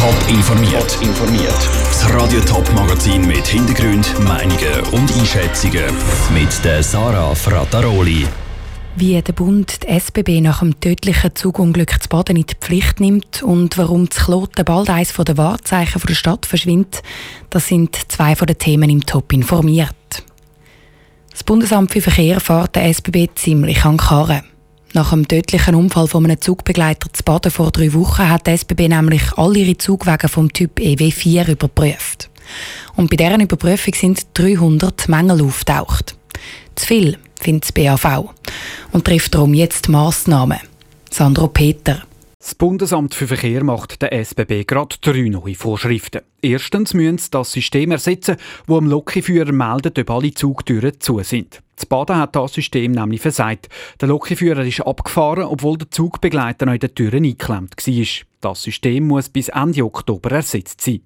Top informiert. Das Radio Top Magazin mit Hintergrund, Meinungen und Einschätzungen mit der Sarah Frataroli. Wie der Bund die SBB nach dem tödlichen Zugunglück zu Baden in die Pflicht nimmt und warum das Kloten bald eines der Wahrzeichen der Stadt verschwindet, das sind zwei von den Themen im Top informiert. Das Bundesamt für Verkehr fährt der SBB ziemlich an Karren. Nach dem tödlichen Unfall von einem Zugbegleiter zu Baden vor drei Wochen hat die SBB nämlich alle ihre Zugwege vom Typ EW4 überprüft. Und bei deren Überprüfung sind 300 Mängel auftaucht. Zu viel, findet das BAV. Und trifft darum jetzt Massnahmen. Sandro Peter. Das Bundesamt für Verkehr macht der SBB gerade drei neue Vorschriften. Erstens müssen sie das System ersetzen, wo am Lokführer meldet, ob alle Zugtüren zu sind. Das Baden hat das System nämlich versagt. Der Lokführer ist abgefahren, obwohl der Zugbegleiter noch in den Türen eingeklemmt war. Das System muss bis Ende Oktober ersetzt sein.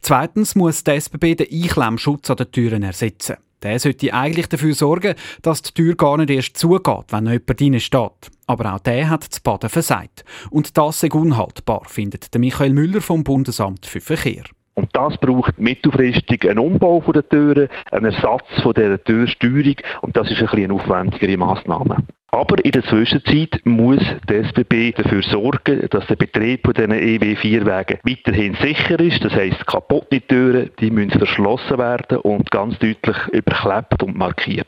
Zweitens muss der SBB den Einklemmschutz an den Türen ersetzen. Der sollte eigentlich dafür sorgen, dass die Tür gar nicht erst zugeht, wenn jemand drin steht. Aber auch der hat das Baden versagt. Und das ist unhaltbar, findet Michael Müller vom Bundesamt für Verkehr. Und das braucht mittelfristig einen Umbau der Türen, einen Ersatz von dieser Türsteuerung und das ist ein bisschen eine aufwendigere Massnahme. Aber in der Zwischenzeit muss der SBB dafür sorgen, dass der Betrieb von diesen EW4-Wägen weiterhin sicher ist. Das heisst, kaputte Türen die müssen verschlossen werden und ganz deutlich überklebt und markiert.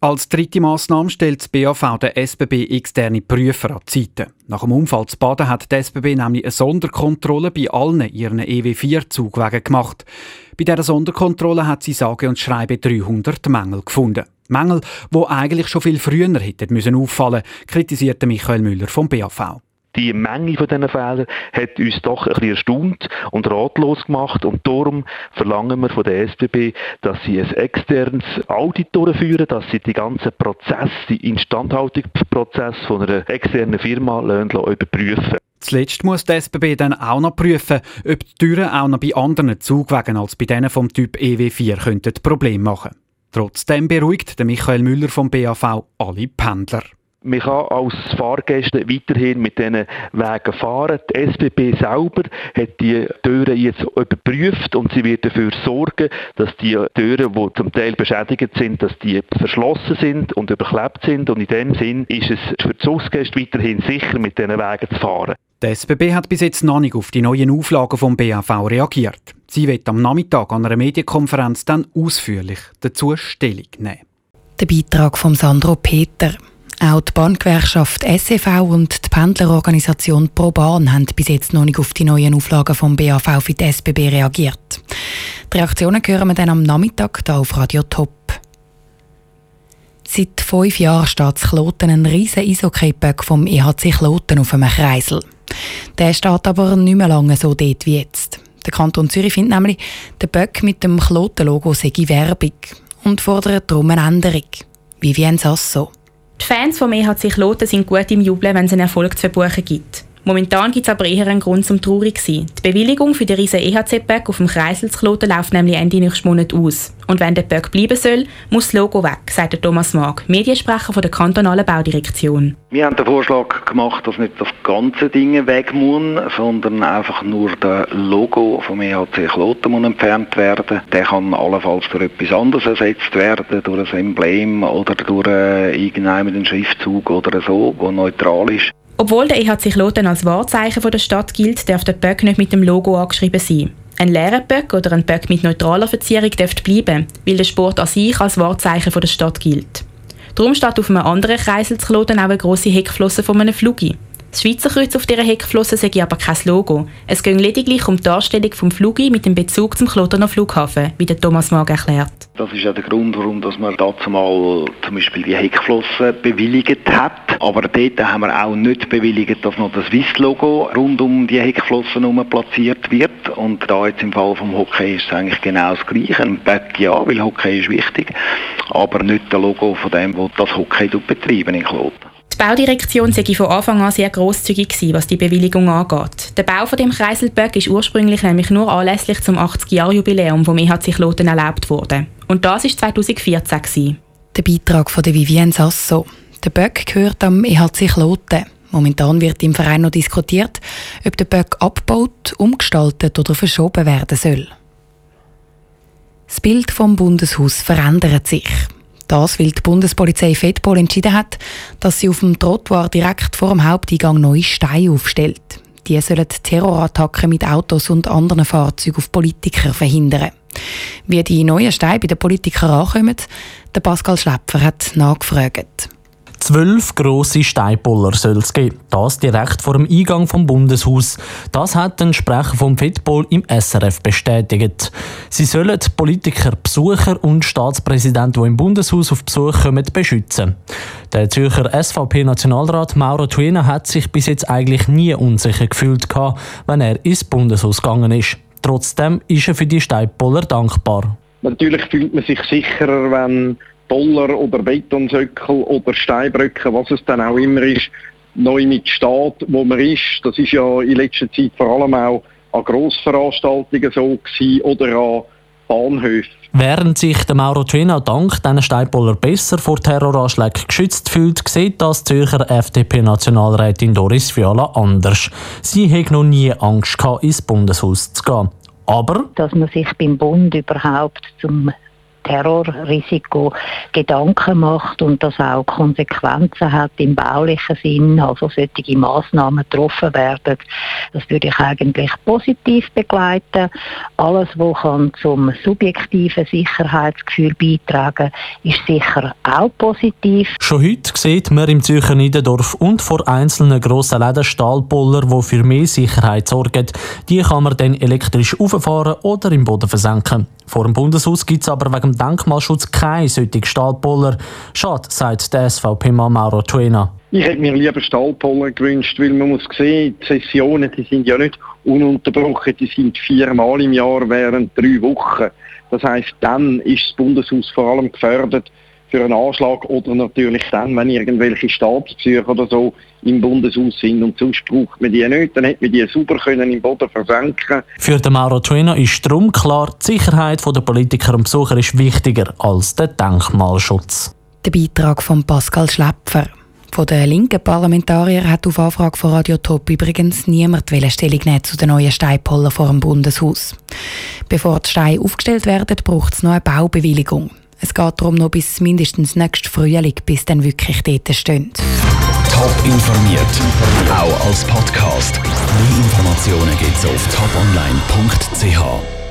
Als dritte Massnahme stellt das BAV der SBB externe Prüfer an die Seite. Nach dem Unfall zu Baden hat die SBB nämlich eine Sonderkontrolle bei allen ihren EW4-Zugwegen gemacht. Bei dieser Sonderkontrolle hat sie sage und schreibe 300 Mängel gefunden. Mängel, die eigentlich schon viel früher hätten müssen auffallen, kritisierte Michael Müller vom BAV die Menge von diesen Fehlern hat uns doch ein bisschen erstaunt und ratlos gemacht und darum verlangen wir von der SBB, dass sie ein externes Audit durchführen, dass sie die ganzen Prozesse, die Instandhaltungsprozess von einer externen Firma überprüfen. Zuletzt muss die SBB dann auch noch prüfen, ob die Türen auch noch bei anderen Zugwegen als bei denen vom Typ EW4 könnten Probleme machen. Trotzdem beruhigt Michael Müller vom BAV alle Pendler. Man kann als Fahrgäste weiterhin mit diesen Wegen fahren. Die SBB selber hat die Türen jetzt überprüft und sie wird dafür sorgen, dass die Türen, die zum Teil beschädigt sind, dass die verschlossen sind und überklebt sind. Und in dem Sinn ist es für die Ausgäste weiterhin sicher, mit diesen Wegen zu fahren. Die SBB hat bis jetzt noch nicht auf die neuen Auflagen vom BAV reagiert. Sie wird am Nachmittag an einer Medienkonferenz dann ausführlich dazu Stellung nehmen. Der Beitrag von Sandro Peter. Auch die Bahngewerkschaft SEV und die Pendlerorganisation ProBahn haben bis jetzt noch nicht auf die neuen Auflagen vom BAV für die SBB reagiert. Die Reaktionen hören wir dann am Nachmittag hier auf Radio Top. Seit fünf Jahren steht in Kloten ein riesiger Eishockey-Böck vom EHC Kloten auf einem Kreisel. Der steht aber nicht mehr lange so dort wie jetzt. Der Kanton Zürich findet nämlich, der Böck mit dem Kloten-Logo sei Werbung und fordert darum eine Änderung. Vivien Sasso. Die Fans vom EHC Kloten sind gut im Jubeln, wenn es einen Erfolg zu verbuchen gibt. Momentan gibt es aber eher einen Grund zum traurig sein. Die Bewilligung für den riesen EHC-Böck auf dem Kreisel zu Kloten läuft nämlich Ende nächsten Monat aus. Und wenn der Böck bleiben soll, muss das Logo weg, sagt Thomas Mag, Mediensprecher von der kantonalen Baudirektion. Wir haben den Vorschlag gemacht, dass nicht das ganze Ding weg muss, sondern einfach nur das Logo vom EHC Kloten muss entfernt werden. Der kann allenfalls durch etwas anderes ersetzt werden, durch ein Emblem oder durch äh, irgendeinen Schriftzug oder so, der neutral ist. Obwohl der EHC Kloten als Wahrzeichen der Stadt gilt, darf der Böck nicht mit dem Logo angeschrieben sein. Ein leerer Böck oder ein Böck mit neutraler Verzierung dürfte bleiben, weil der Sport an sich als Wahrzeichen der Stadt gilt. Darum steht auf einem anderen Kreisel zu Kloten auch eine grosse Heckflosse von einem Flugi. Das Schweizer Kreuz auf dieser Heckflosse sei aber kein Logo. Es ging lediglich um die Darstellung vom Flugi mit dem Bezug zum Klotener Flughafen, wie der Thomas Mag erklärt. Das ist ja der Grund, warum dass man dazu mal zum Beispiel die Heckflosse bewilligt hat. Aber dort haben wir auch nicht bewilligt, dass noch das Swiss-Logo rund um die Heckflosse herum platziert wird. Und da jetzt im Fall vom Hockey ist es eigentlich genau das Gleiche. Ein Back ja, weil Hockey ist wichtig, aber nicht das Logo von dem, wo das Hockey betreiben in Kloten. Die Baudirektion sei von Anfang an sehr grosszügig gewesen, was die Bewilligung angeht. Der Bau von dem Kreiselböck ist ursprünglich nämlich nur anlässlich zum 80-Jahr-Jubiläum vom EHC Kloten erlaubt worden. Und das war 2014 gewesen. Der Beitrag von der Vivienne Sasso. Der Böck gehört am EHC Kloten. Momentan wird im Verein noch diskutiert, ob der Böck abgebaut, umgestaltet oder verschoben werden soll. Das Bild vom Bundeshaus verändert sich. Das, weil die Bundespolizei Fedpol entschieden hat, dass sie auf dem Trottoir direkt vor dem Haupteingang neue Steine aufstellt. Die sollen Terrorattacken mit Autos und anderen Fahrzeugen auf Politiker verhindern. Wie die neuen Steine bei den Politikern ankommen, der Pascal Schläpfer hat nachgefragt. Zwölf grosse Steinpoller soll es geben. Das direkt vor dem Eingang vom Bundeshaus. Das hat ein Sprecher vom Fitpol im SRF bestätigt. Sie sollen Politiker, Besucher und Staatspräsidenten, die im Bundeshaus auf Besuch kommen, beschützen. Der Zürcher SVP-Nationalrat Mauro Tuena hat sich bis jetzt eigentlich nie unsicher gefühlt, wenn er ins Bundeshaus gegangen ist. Trotzdem ist er für die Steinpoller dankbar. Natürlich fühlt man sich sicherer, wenn Boller oder Betonsöckel oder Steinbrücken, was es dann auch immer ist, neu mit Staat, wo man ist. Das ist ja in letzter Zeit vor allem auch an Grossveranstaltungen so gewesen oder an Bahnhöfen. Während sich der Mauro Twina dank diesen Steinboller besser vor Terroranschlägen geschützt fühlt, sieht das Zürcher FDP-Nationalrätin Doris Fiala anders. Sie hat noch nie Angst gehabt, ins Bundeshaus zu gehen. Aber dass man sich beim Bund überhaupt zum Terrorrisiko Gedanken macht und das auch Konsequenzen hat im baulichen Sinn, also solche Massnahmen getroffen werden, das würde ich eigentlich positiv begleiten. Alles, was kann zum subjektiven Sicherheitsgefühl beitragen, ist sicher auch positiv. Schon heute sieht man im Zürcher Niederdorf und vor einzelnen grossen Läden Stahlpoller, die für mehr Sicherheit sorgen. Die kann man dann elektrisch auffahren oder im Boden versenken. Vor dem Bundeshaus gibt es aber wegen dem Denkmalschutz keine solchen Stahlpoller. Schade, sagt der SVP-Mann Mauro Tuena. Ich hätte mir lieber Stahlpoller gewünscht, weil man muss sehen, die Sessionen die sind ja nicht ununterbrochen, die sind viermal im Jahr während drei Wochen. Das heißt, dann ist das Bundeshaus vor allem gefördert, für einen Anschlag oder natürlich dann, wenn irgendwelche Staatsbesuche oder so im Bundeshaus sind und sonst braucht man die nicht, dann hätte man die sauber können im Boden versenken Für den Mauro Tuena ist darum klar, die Sicherheit der Politiker und Besucher ist wichtiger als der Denkmalschutz. Der Beitrag von Pascal Schläpfer. Von den linken Parlamentariern hat auf Anfrage von Radio Top übrigens niemand Stellung nehmen zu den neuen Steinpollen vor dem Bundeshaus. Bevor die Steine aufgestellt werden, braucht es noch eine Baubewilligung. Es geht darum noch bis mindestens nächstes Frühling, bis dann wirklich dort stehen. Top informiert, auch als Podcast. Mehr Informationen gibt es auf toponline.ch.